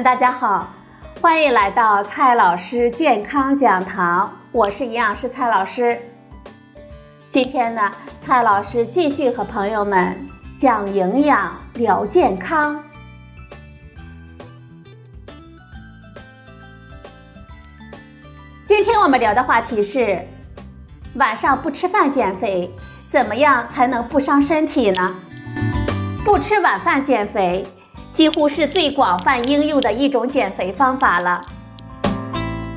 大家好，欢迎来到蔡老师健康讲堂，我是营养师蔡老师。今天呢，蔡老师继续和朋友们讲营养聊健康。今天我们聊的话题是：晚上不吃饭减肥，怎么样才能不伤身体呢？不吃晚饭减肥。几乎是最广泛应用的一种减肥方法了。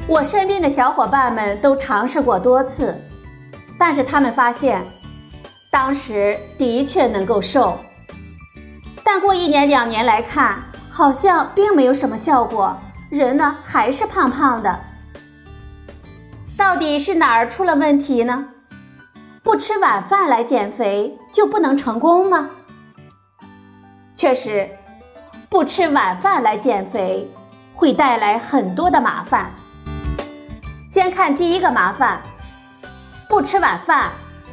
我身边的小伙伴们都尝试过多次，但是他们发现，当时的确能够瘦，但过一年两年来看，好像并没有什么效果，人呢还是胖胖的。到底是哪儿出了问题呢？不吃晚饭来减肥就不能成功吗？确实。不吃晚饭来减肥，会带来很多的麻烦。先看第一个麻烦，不吃晚饭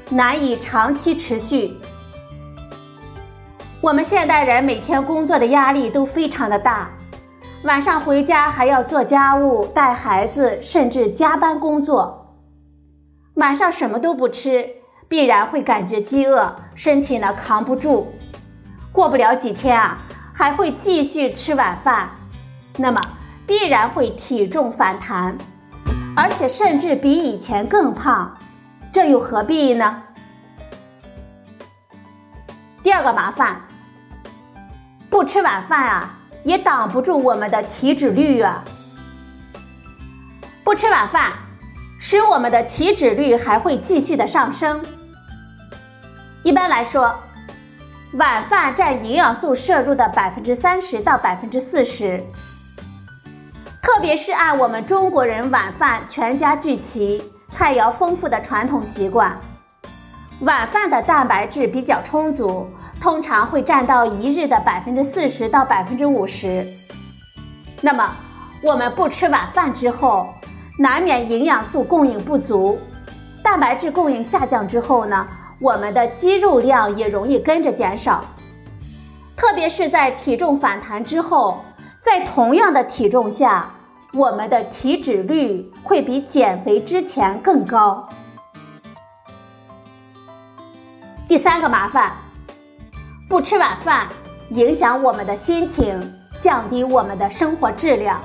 难以长期持续。我们现代人每天工作的压力都非常的大，晚上回家还要做家务、带孩子，甚至加班工作。晚上什么都不吃，必然会感觉饥饿，身体呢扛不住，过不了几天啊。还会继续吃晚饭，那么必然会体重反弹，而且甚至比以前更胖，这又何必呢？第二个麻烦，不吃晚饭啊，也挡不住我们的体脂率啊。不吃晚饭，使我们的体脂率还会继续的上升。一般来说。晚饭占营养素摄入的百分之三十到百分之四十，特别是按我们中国人晚饭全家聚齐、菜肴丰富的传统习惯，晚饭的蛋白质比较充足，通常会占到一日的百分之四十到百分之五十。那么我们不吃晚饭之后，难免营养素供应不足，蛋白质供应下降之后呢？我们的肌肉量也容易跟着减少，特别是在体重反弹之后，在同样的体重下，我们的体脂率会比减肥之前更高。第三个麻烦，不吃晚饭影响我们的心情，降低我们的生活质量。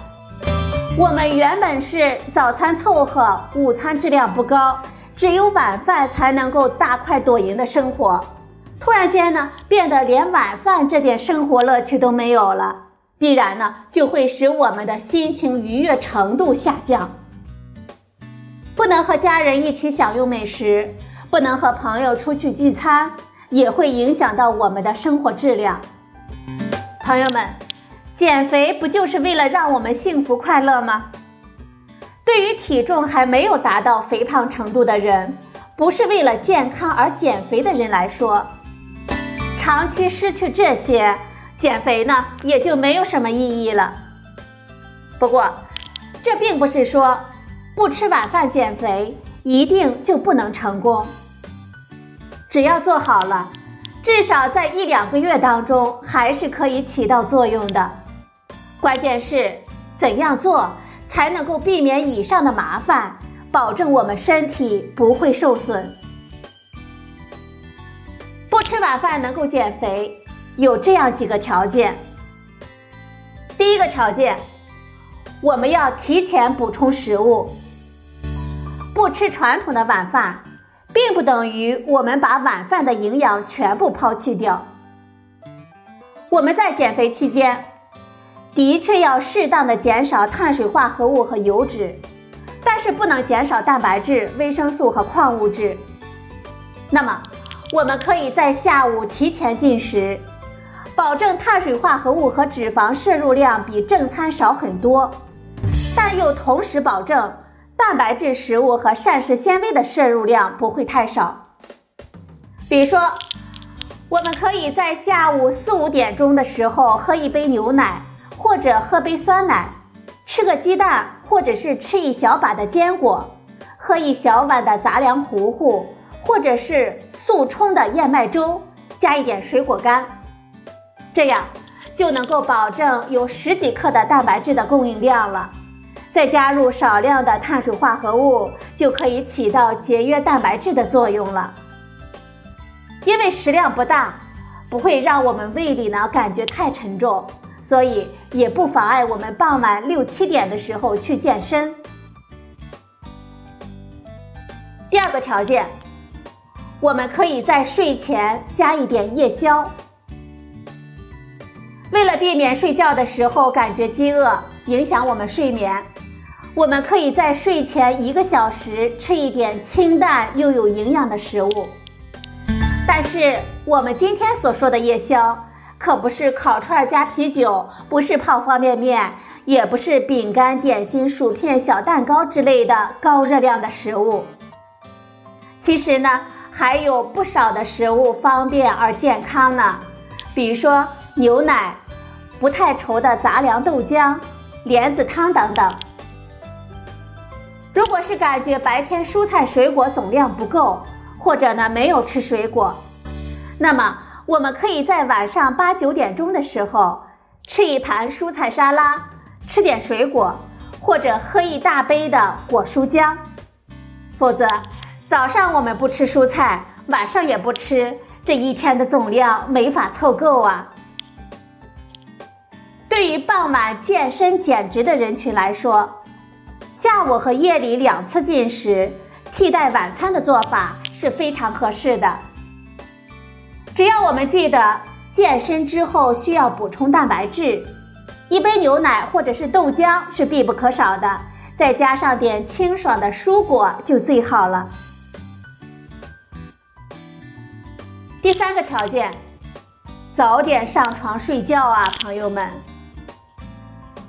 我们原本是早餐凑合，午餐质量不高。只有晚饭才能够大快朵颐的生活，突然间呢，变得连晚饭这点生活乐趣都没有了，必然呢就会使我们的心情愉悦程度下降。不能和家人一起享用美食，不能和朋友出去聚餐，也会影响到我们的生活质量。朋友们，减肥不就是为了让我们幸福快乐吗？对于体重还没有达到肥胖程度的人，不是为了健康而减肥的人来说，长期失去这些，减肥呢也就没有什么意义了。不过，这并不是说不吃晚饭减肥一定就不能成功。只要做好了，至少在一两个月当中还是可以起到作用的。关键是怎样做？才能够避免以上的麻烦，保证我们身体不会受损。不吃晚饭能够减肥，有这样几个条件。第一个条件，我们要提前补充食物。不吃传统的晚饭，并不等于我们把晚饭的营养全部抛弃掉。我们在减肥期间。的确要适当的减少碳水化合物和油脂，但是不能减少蛋白质、维生素和矿物质。那么，我们可以在下午提前进食，保证碳水化合物和脂肪摄入量比正餐少很多，但又同时保证蛋白质食物和膳食纤维的摄入量不会太少。比如说，我们可以在下午四五点钟的时候喝一杯牛奶。或者喝杯酸奶，吃个鸡蛋，或者是吃一小把的坚果，喝一小碗的杂粮糊糊，或者是速冲的燕麦粥，加一点水果干，这样就能够保证有十几克的蛋白质的供应量了。再加入少量的碳水化合物，就可以起到节约蛋白质的作用了。因为食量不大，不会让我们胃里呢感觉太沉重，所以也不妨碍我们傍晚六七点的时候去健身。第二个条件，我们可以在睡前加一点夜宵。为了避免睡觉的时候感觉饥饿，影响我们睡眠。我们可以在睡前一个小时吃一点清淡又有营养的食物，但是我们今天所说的夜宵，可不是烤串加啤酒，不是泡方便面，也不是饼干、点心、薯片、小蛋糕之类的高热量的食物。其实呢，还有不少的食物方便而健康呢，比如说牛奶、不太稠的杂粮豆浆、莲子汤等等。如果是感觉白天蔬菜水果总量不够，或者呢没有吃水果，那么我们可以在晚上八九点钟的时候吃一盘蔬菜沙拉，吃点水果，或者喝一大杯的果蔬浆。否则，早上我们不吃蔬菜，晚上也不吃，这一天的总量没法凑够啊。对于傍晚健身减脂的人群来说，下午和夜里两次进食，替代晚餐的做法是非常合适的。只要我们记得健身之后需要补充蛋白质，一杯牛奶或者是豆浆是必不可少的，再加上点清爽的蔬果就最好了。第三个条件，早点上床睡觉啊，朋友们。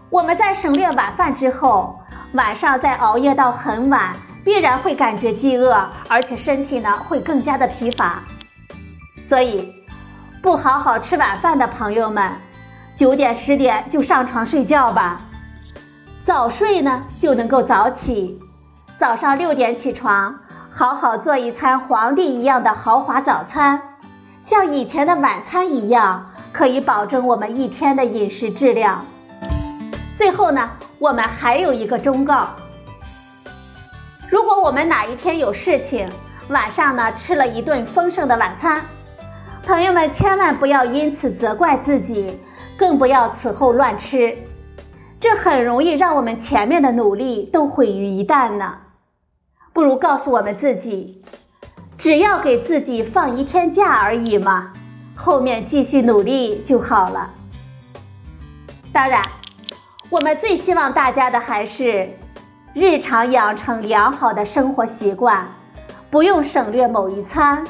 我们在省略晚饭之后。晚上再熬夜到很晚，必然会感觉饥饿，而且身体呢会更加的疲乏。所以，不好好吃晚饭的朋友们，九点十点就上床睡觉吧。早睡呢就能够早起，早上六点起床，好好做一餐皇帝一样的豪华早餐，像以前的晚餐一样，可以保证我们一天的饮食质量。最后呢。我们还有一个忠告：如果我们哪一天有事情，晚上呢吃了一顿丰盛的晚餐，朋友们千万不要因此责怪自己，更不要此后乱吃，这很容易让我们前面的努力都毁于一旦呢。不如告诉我们自己，只要给自己放一天假而已嘛，后面继续努力就好了。当然。我们最希望大家的还是日常养成良好的生活习惯，不用省略某一餐，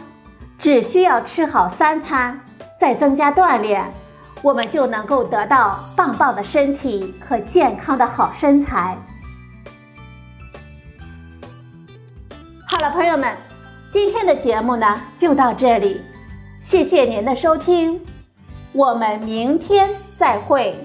只需要吃好三餐，再增加锻炼，我们就能够得到棒棒的身体和健康的好身材。好了，朋友们，今天的节目呢就到这里，谢谢您的收听，我们明天再会。